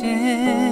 线。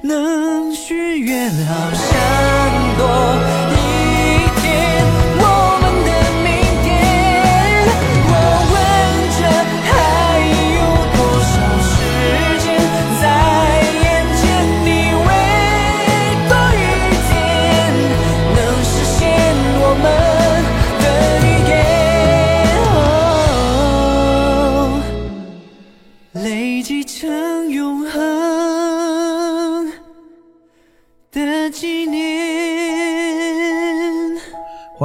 能许愿好想多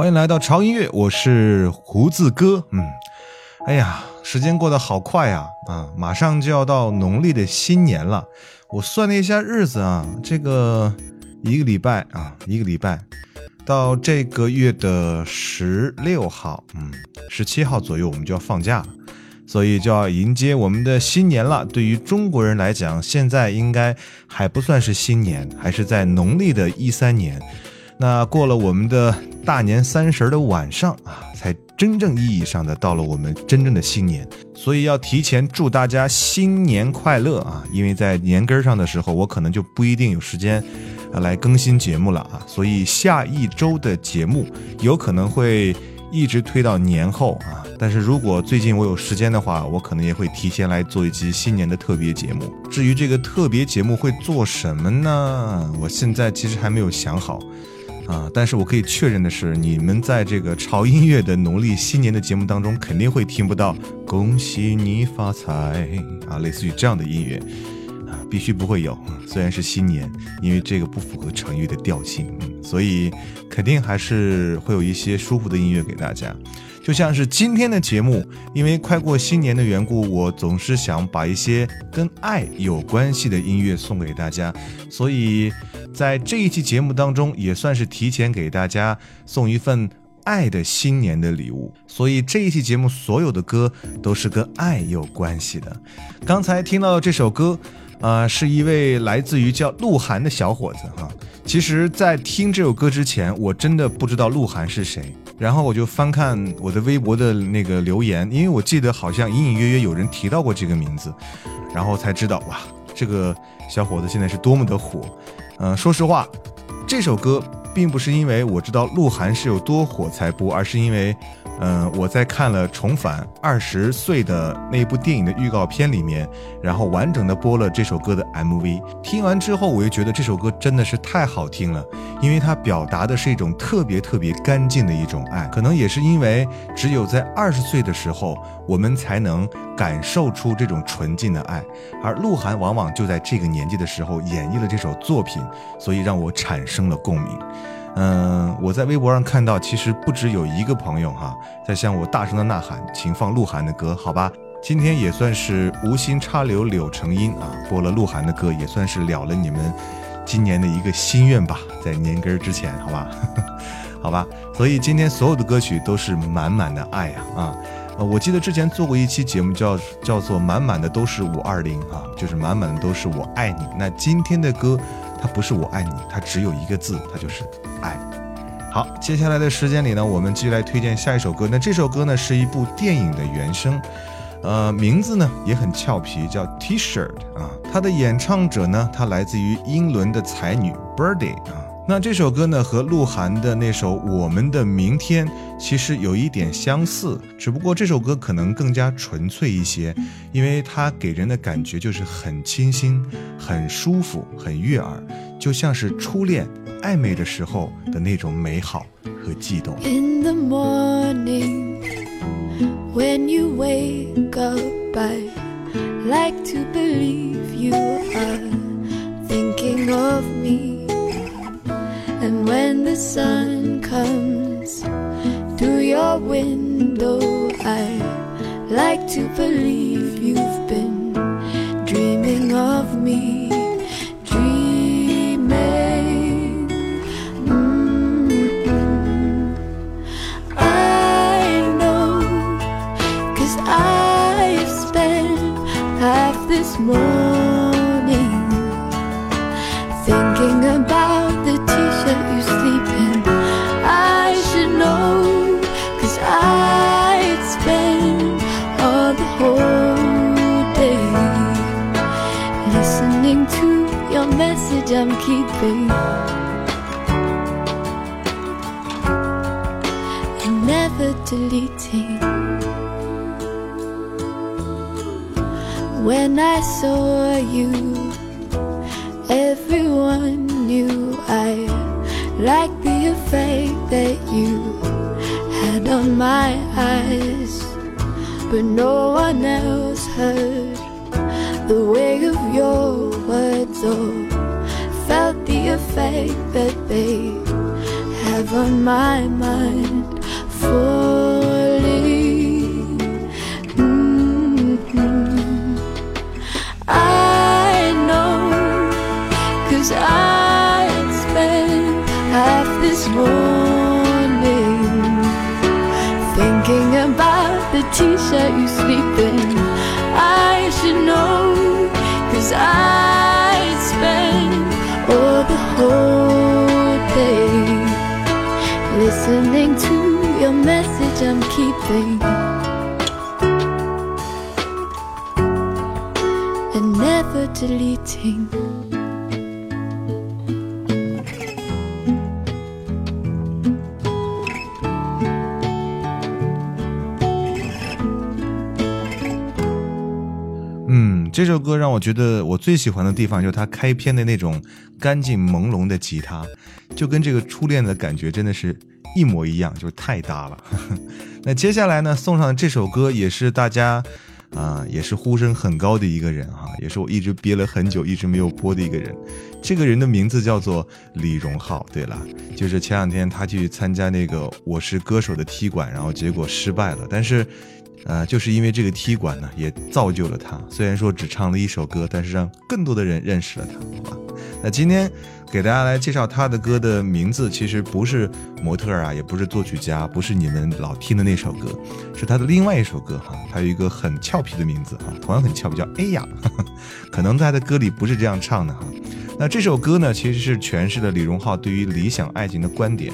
欢迎来到潮音乐，我是胡子哥。嗯，哎呀，时间过得好快呀！啊，马上就要到农历的新年了。我算了一下日子啊，这个一个礼拜啊，一个礼拜到这个月的十六号，嗯，十七号左右我们就要放假了，所以就要迎接我们的新年了。对于中国人来讲，现在应该还不算是新年，还是在农历的一三年。那过了我们的。大年三十的晚上啊，才真正意义上的到了我们真正的新年。所以要提前祝大家新年快乐啊！因为在年根上的时候，我可能就不一定有时间啊来更新节目了啊，所以下一周的节目有可能会一直推到年后啊。但是如果最近我有时间的话，我可能也会提前来做一期新年的特别节目。至于这个特别节目会做什么呢？我现在其实还没有想好。啊！但是我可以确认的是，你们在这个潮音乐的农历新年的节目当中，肯定会听不到“恭喜你发财”啊，类似于这样的音乐啊，必须不会有。虽然是新年，因为这个不符合成语的调性，嗯，所以肯定还是会有一些舒服的音乐给大家。就像是今天的节目，因为快过新年的缘故，我总是想把一些跟爱有关系的音乐送给大家，所以。在这一期节目当中，也算是提前给大家送一份爱的新年的礼物。所以这一期节目所有的歌都是跟爱有关系的。刚才听到这首歌，啊，是一位来自于叫鹿晗的小伙子哈。其实，在听这首歌之前，我真的不知道鹿晗是谁。然后我就翻看我的微博的那个留言，因为我记得好像隐隐约约有人提到过这个名字，然后才知道哇，这个小伙子现在是多么的火。嗯，说实话，这首歌并不是因为我知道鹿晗是有多火才播，而是因为。嗯，我在看了《重返二十岁》的那部电影的预告片里面，然后完整的播了这首歌的 MV。听完之后，我又觉得这首歌真的是太好听了，因为它表达的是一种特别特别干净的一种爱。可能也是因为只有在二十岁的时候，我们才能感受出这种纯净的爱，而鹿晗往往就在这个年纪的时候演绎了这首作品，所以让我产生了共鸣。嗯，我在微博上看到，其实不止有一个朋友哈，在向我大声的呐喊，请放鹿晗的歌，好吧？今天也算是无心插柳柳成荫啊，播了鹿晗的歌，也算是了了你们今年的一个心愿吧，在年根儿之前，好吧？好吧，所以今天所有的歌曲都是满满的爱呀啊！呃，我记得之前做过一期节目，叫叫做满满的都是五二零啊，就是满满的都是我爱你。那今天的歌。它不是我爱你，它只有一个字，它就是爱。好，接下来的时间里呢，我们继续来推荐下一首歌。那这首歌呢，是一部电影的原声，呃，名字呢也很俏皮，叫 T-shirt 啊。它的演唱者呢，它来自于英伦的才女 Birdy 啊。那这首歌呢，和鹿晗的那首《我们的明天》其实有一点相似，只不过这首歌可能更加纯粹一些，因为它给人的感觉就是很清新、很舒服、很悦耳，就像是初恋暧昧的时候的那种美好和悸动。In the morning, when you wake up, I like to believe you are thinking of me. When the sun comes through your window, I like to believe you've been dreaming of me. Dreaming. Mm-hmm. I know, cause I've spent half this morning I'm keeping. And never deleting. When I saw you Everyone knew I liked the effect that you had on my eyes, but no one else heard the weight of your words or effect that they have on my mind. fully. Mm-hmm. I know, cause I spent half this morning thinking about the t-shirt you sleep in. I should know, cause I 嗯，这首歌让我觉得我最喜欢的地方就是它开篇的那种干净朦胧的吉他，就跟这个初恋的感觉真的是一模一样，就是太搭了。那接下来呢，送上这首歌也是大家啊、也是呼声很高的一个人啊，也是我一直憋了很久一直没有播的一个人。这个人的名字叫做李荣浩。对了，就是前两天他去参加那个《我是歌手》的踢馆，然后结果失败了，但是。呃，就是因为这个踢馆呢，也造就了他。虽然说只唱了一首歌，但是让更多的人认识了他，好吧？那今天给大家来介绍他的歌的名字，其实不是模特啊，也不是作曲家，不是你们老听的那首歌，是他的另外一首歌哈。他有一个很俏皮的名字哈，同样很俏皮，叫哎呀。可能在他的歌里不是这样唱的哈。那这首歌呢，其实是诠释了李荣浩对于理想爱情的观点。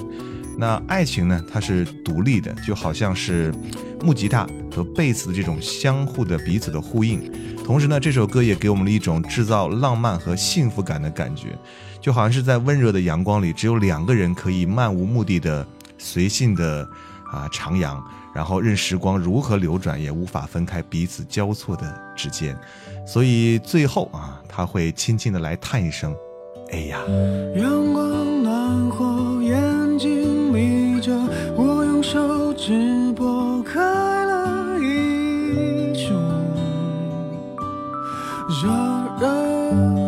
那爱情呢，它是独立的，就好像是木吉他和贝斯的这种相互的彼此的呼应。同时呢，这首歌也给我们了一种制造浪漫和幸福感的感觉，就好像是在温热的阳光里，只有两个人可以漫无目的的随性的啊徜徉，然后任时光如何流转，也无法分开彼此交错的指尖。所以最后啊，他会轻轻的来叹一声：“哎呀。”阳光暖和，惹人。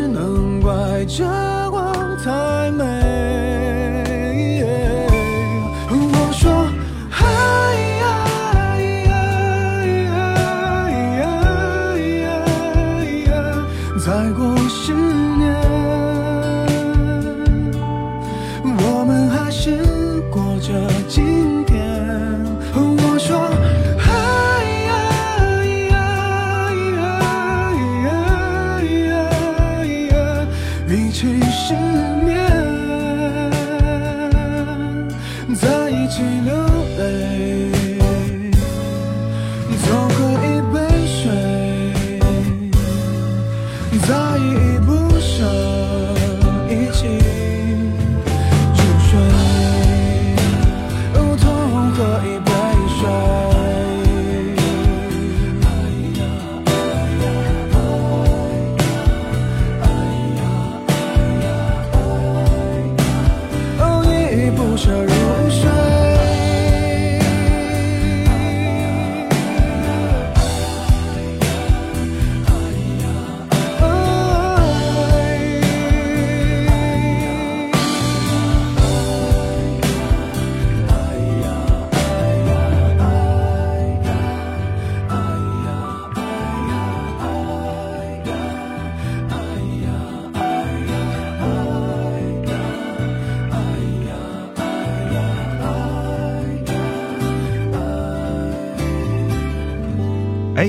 只能怪这光太美。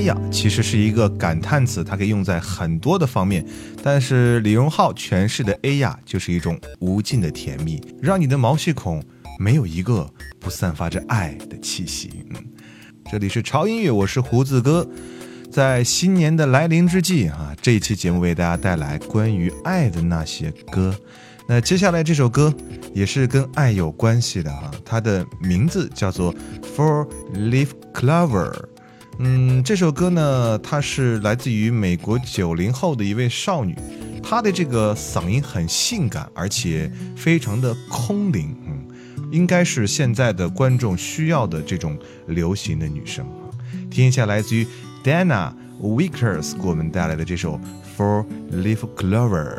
呀，其实是一个感叹词，它可以用在很多的方面。但是李荣浩诠释的哎呀，就是一种无尽的甜蜜，让你的毛细孔没有一个不散发着爱的气息。嗯，这里是潮音乐，我是胡子哥。在新年的来临之际啊，这一期节目为大家带来关于爱的那些歌。那接下来这首歌也是跟爱有关系的哈，它的名字叫做《For Leaf Clover》。嗯，这首歌呢，它是来自于美国九零后的一位少女，她的这个嗓音很性感，而且非常的空灵，嗯，应该是现在的观众需要的这种流行的女生。听一下来自于 Dana Wickers 给我们带来的这首《For Leaf Clover》。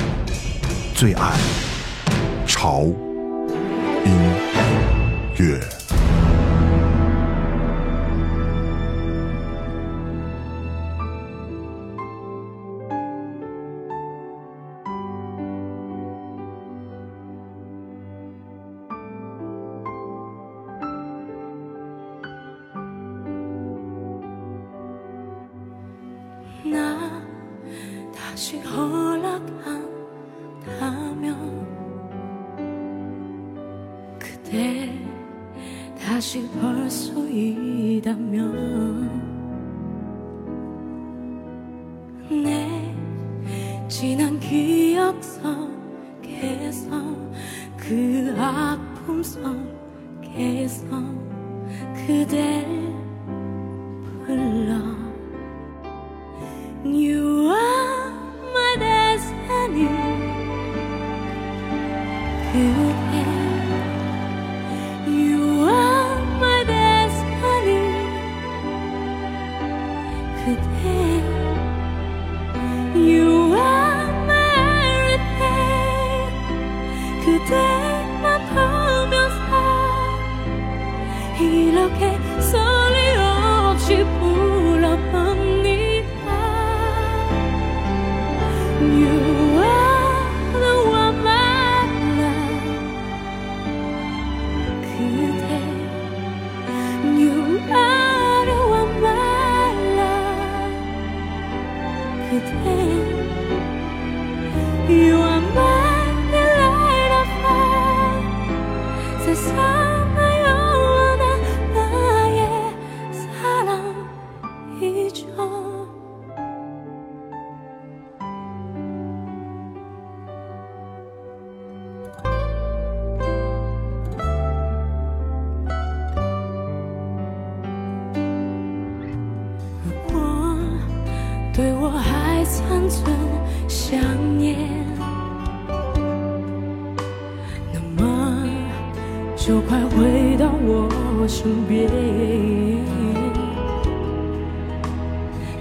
最爱潮音乐。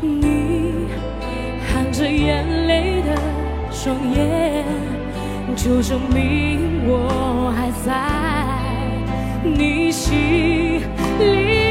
你含着眼泪的双眼，就证明我还在你心里。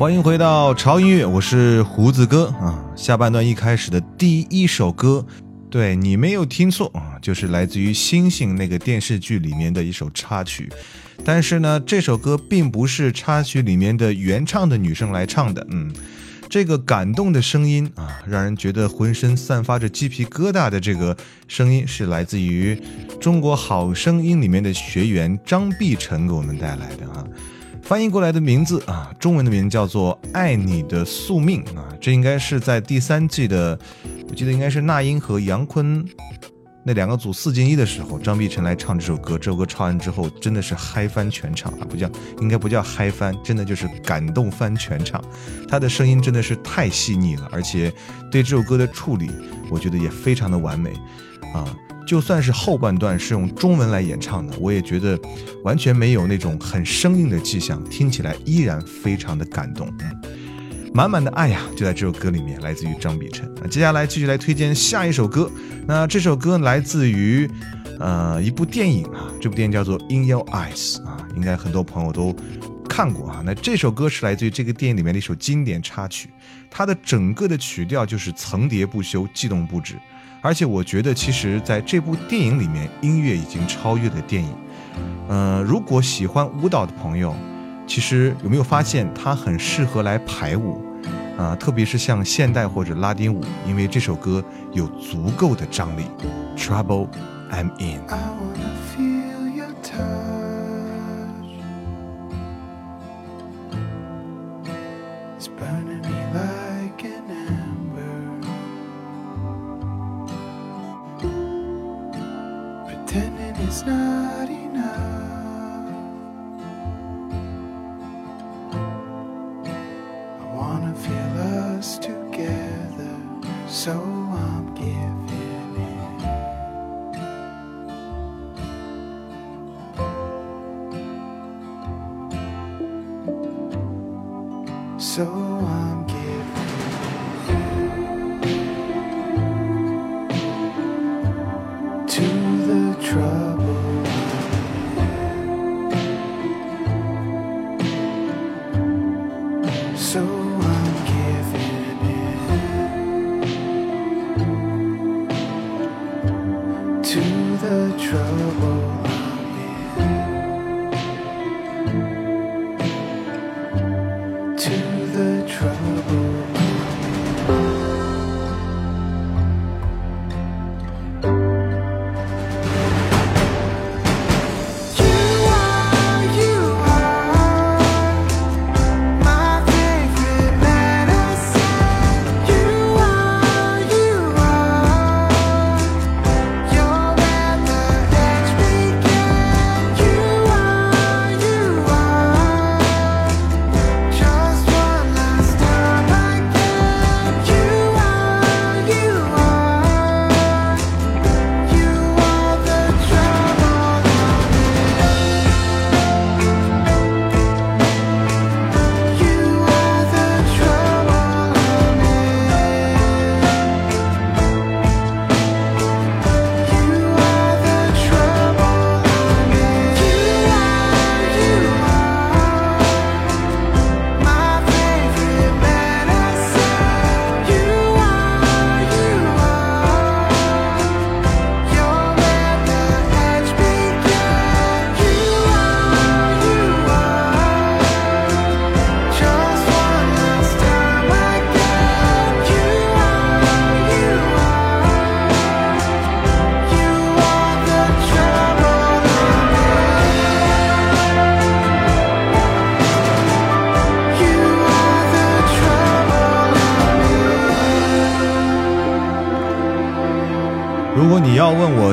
欢迎回到潮音乐，我是胡子哥啊。下半段一开始的第一首歌，对你没有听错啊，就是来自于《星星》那个电视剧里面的一首插曲。但是呢，这首歌并不是插曲里面的原唱的女生来唱的，嗯。这个感动的声音啊，让人觉得浑身散发着鸡皮疙瘩的这个声音，是来自于《中国好声音》里面的学员张碧晨给我们带来的啊。翻译过来的名字啊，中文的名叫做《爱你的宿命》啊，这应该是在第三季的，我记得应该是那英和杨坤那两个组四进一的时候，张碧晨来唱这首歌，这首歌唱完之后真的是嗨翻全场啊！不叫应该不叫嗨翻，真的就是感动翻全场。他的声音真的是太细腻了，而且对这首歌的处理，我觉得也非常的完美啊。就算是后半段是用中文来演唱的，我也觉得完全没有那种很生硬的迹象，听起来依然非常的感动。满满的爱呀，就在这首歌里面，来自于张碧晨。那接下来继续来推荐下一首歌。那这首歌来自于呃一部电影啊，这部电影叫做《In Your Eyes》啊，应该很多朋友都看过啊。那这首歌是来自于这个电影里面的一首经典插曲，它的整个的曲调就是层叠不休、悸动不止。而且我觉得，其实在这部电影里面，音乐已经超越了电影。呃，如果喜欢舞蹈的朋友，其实有没有发现它很适合来排舞啊？特别是像现代或者拉丁舞，因为这首歌有足够的张力。Trouble I'm in。So I'm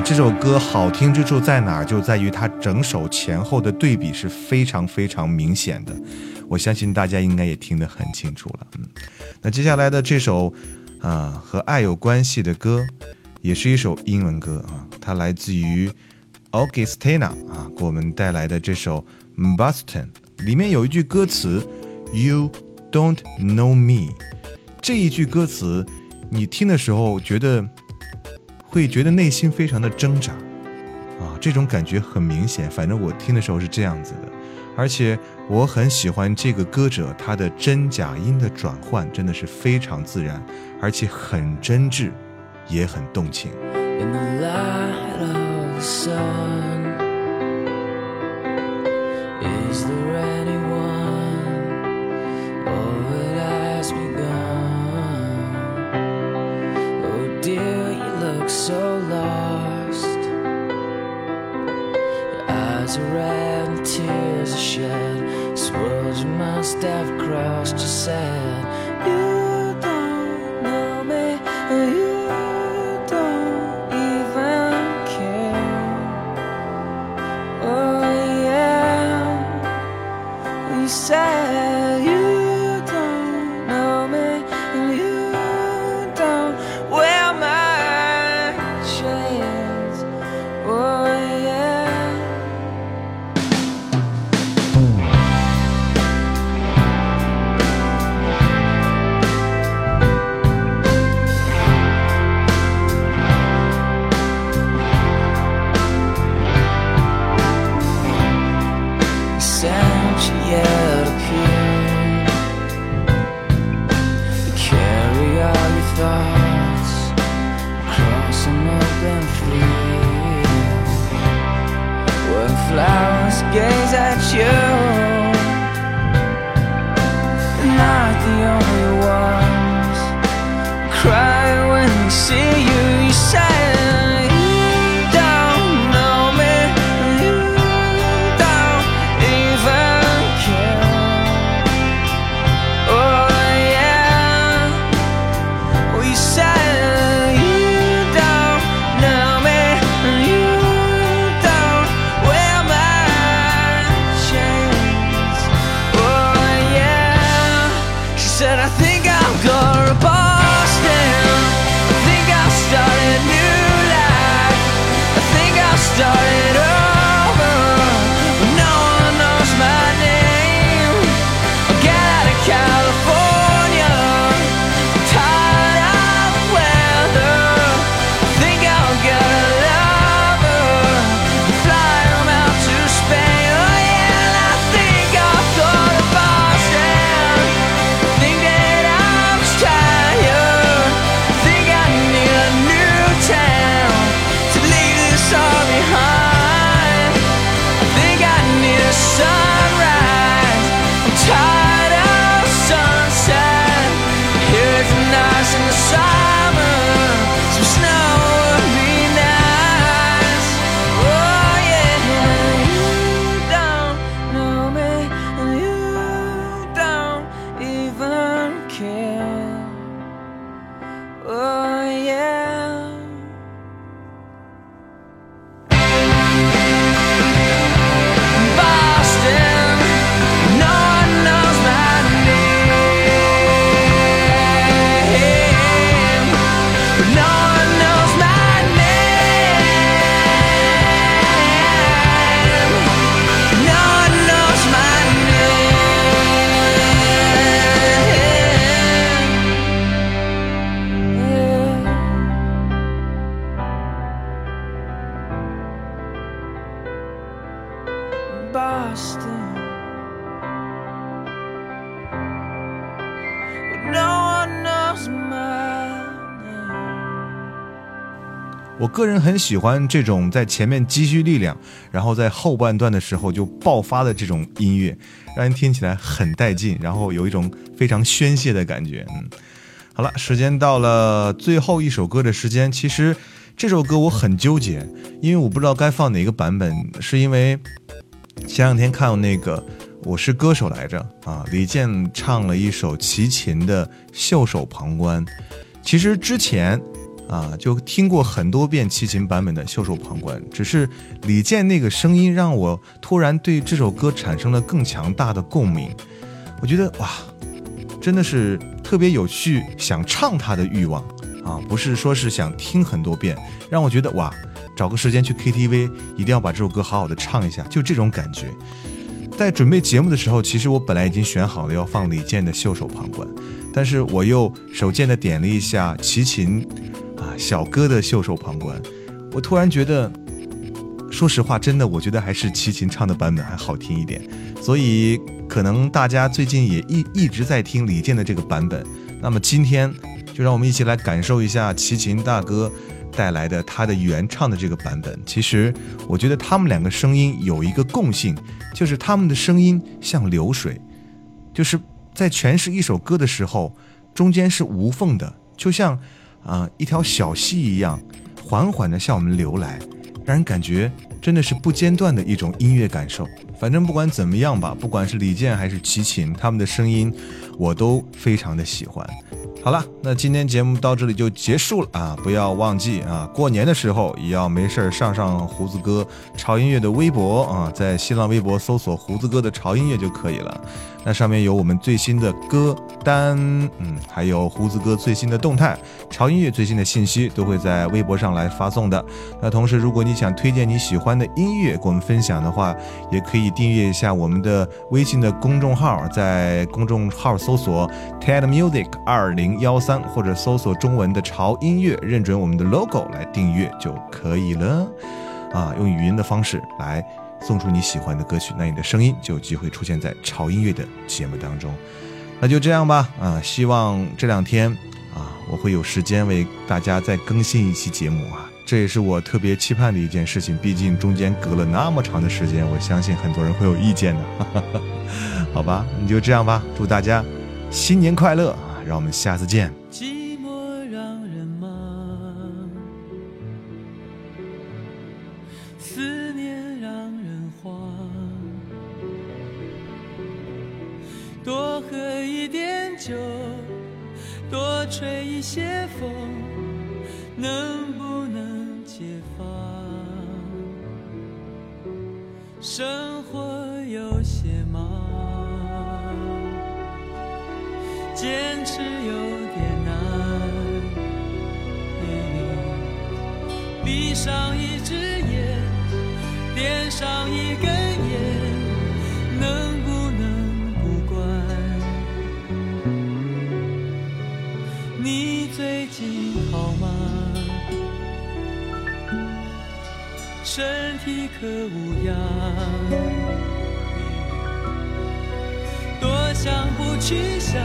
这首歌好听之处在哪儿，就在于它整首前后的对比是非常非常明显的。我相信大家应该也听得很清楚了。嗯，那接下来的这首啊和爱有关系的歌，也是一首英文歌啊，它来自于 Augustina 啊给我们带来的这首 Boston，里面有一句歌词 You don't know me，这一句歌词你听的时候觉得。会觉得内心非常的挣扎，啊，这种感觉很明显。反正我听的时候是这样子的，而且我很喜欢这个歌者他的真假音的转换，真的是非常自然，而且很真挚，也很动情。in the light of the sun. Is the eyes are red and tears are shed. This world you must have crossed, you said. You, 很喜欢这种在前面积蓄力量，然后在后半段的时候就爆发的这种音乐，让人听起来很带劲，然后有一种非常宣泄的感觉。嗯，好了，时间到了最后一首歌的时间。其实这首歌我很纠结，因为我不知道该放哪个版本，是因为前两天看那个《我是歌手》来着啊，李健唱了一首齐秦的《袖手旁观》。其实之前啊就听过很多遍齐秦版本的《袖手旁观》，只是李健那个声音让我突然对这首歌产生了更强大的共鸣。我觉得哇，真的是特别有去想唱它的欲望啊，不是说是想听很多遍，让我觉得哇，找个时间去 KTV 一定要把这首歌好好的唱一下，就这种感觉。在准备节目的时候，其实我本来已经选好了要放李健的《袖手旁观》，但是我又手贱的点了一下齐秦啊小哥的《袖手旁观》，我突然觉得，说实话，真的我觉得还是齐秦唱的版本还好听一点，所以可能大家最近也一一直在听李健的这个版本，那么今天就让我们一起来感受一下齐秦大哥带来的他的原唱的这个版本。其实我觉得他们两个声音有一个共性，就是他们的声音像流水，就是在诠释一首歌的时候，中间是无缝的，就像啊、一条小溪一样，缓缓的向我们流来，让人感觉真的是不间断的一种音乐感受，反正不管怎么样吧，不管是李健还是齐秦，他们的声音我都非常的喜欢。好了，那今天节目到这里就结束了啊！不要忘记啊，过年的时候也要没事儿上上胡子哥潮音乐的微博啊，在新浪微博搜索胡子哥的潮音乐就可以了。那上面有我们最新的歌单，嗯，还有胡子哥最新的动态，潮音乐最新的信息都会在微博上来发送的。那同时，如果你想推荐你喜欢的音乐给我们分享的话，也可以订阅一下我们的微信的公众号，在公众号搜索 TED Music 二零幺三，或者搜索中文的潮音乐，认准我们的 logo 来订阅就可以了。啊，用语音的方式来。送出你喜欢的歌曲，那你的声音就有机会出现在潮音乐的节目当中。那就这样吧，啊，希望这两天啊，我会有时间为大家再更新一期节目啊，这也是我特别期盼的一件事情。毕竟中间隔了那么长的时间，我相信很多人会有意见的。好吧，你就这样吧，祝大家新年快乐啊！让我们下次见。寂寞让人忙，思念让人慌。多喝一点酒，多吹一些风，能不生活有些忙。坚持有点难。闭上一只眼，点上一根体可无恙？多想不去想，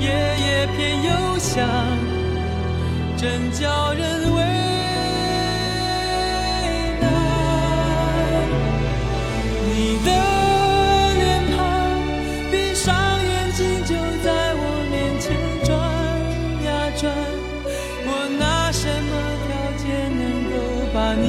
夜夜偏又想，真叫人为难。你的脸庞，闭上眼睛就在我面前转呀转，我拿什么条件能够把你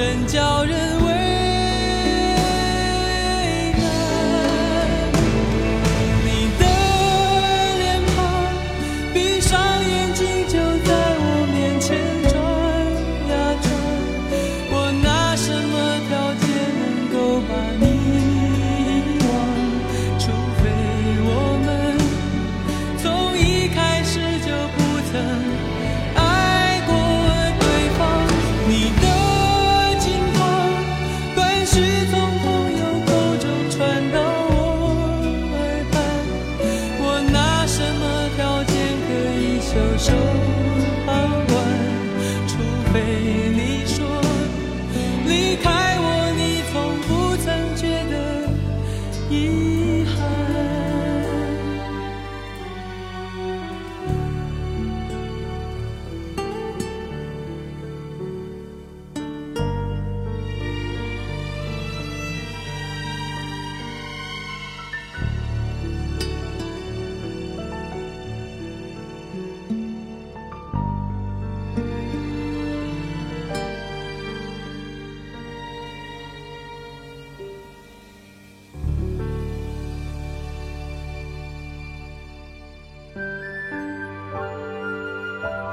真叫人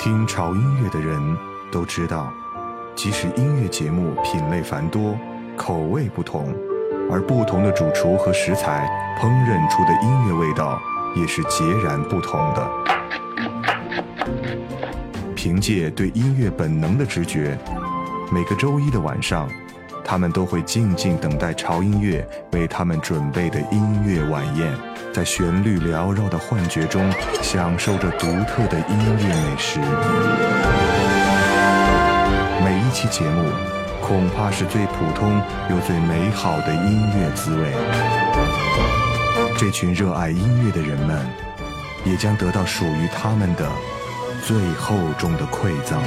听潮音乐的人都知道，即使音乐节目品类繁多，口味不同，而不同的主厨和食材烹饪出的音乐味道也是截然不同的。凭借对音乐本能的直觉，每个周一的晚上，他们都会静静等待潮音乐为他们准备的音乐晚宴，在旋律缭绕的幻觉中，享受着独特的音乐美食。每一期节目，恐怕是最普通又最美好的音乐滋味。这群热爱音乐的人们，也将得到属于他们的最厚重的馈赠。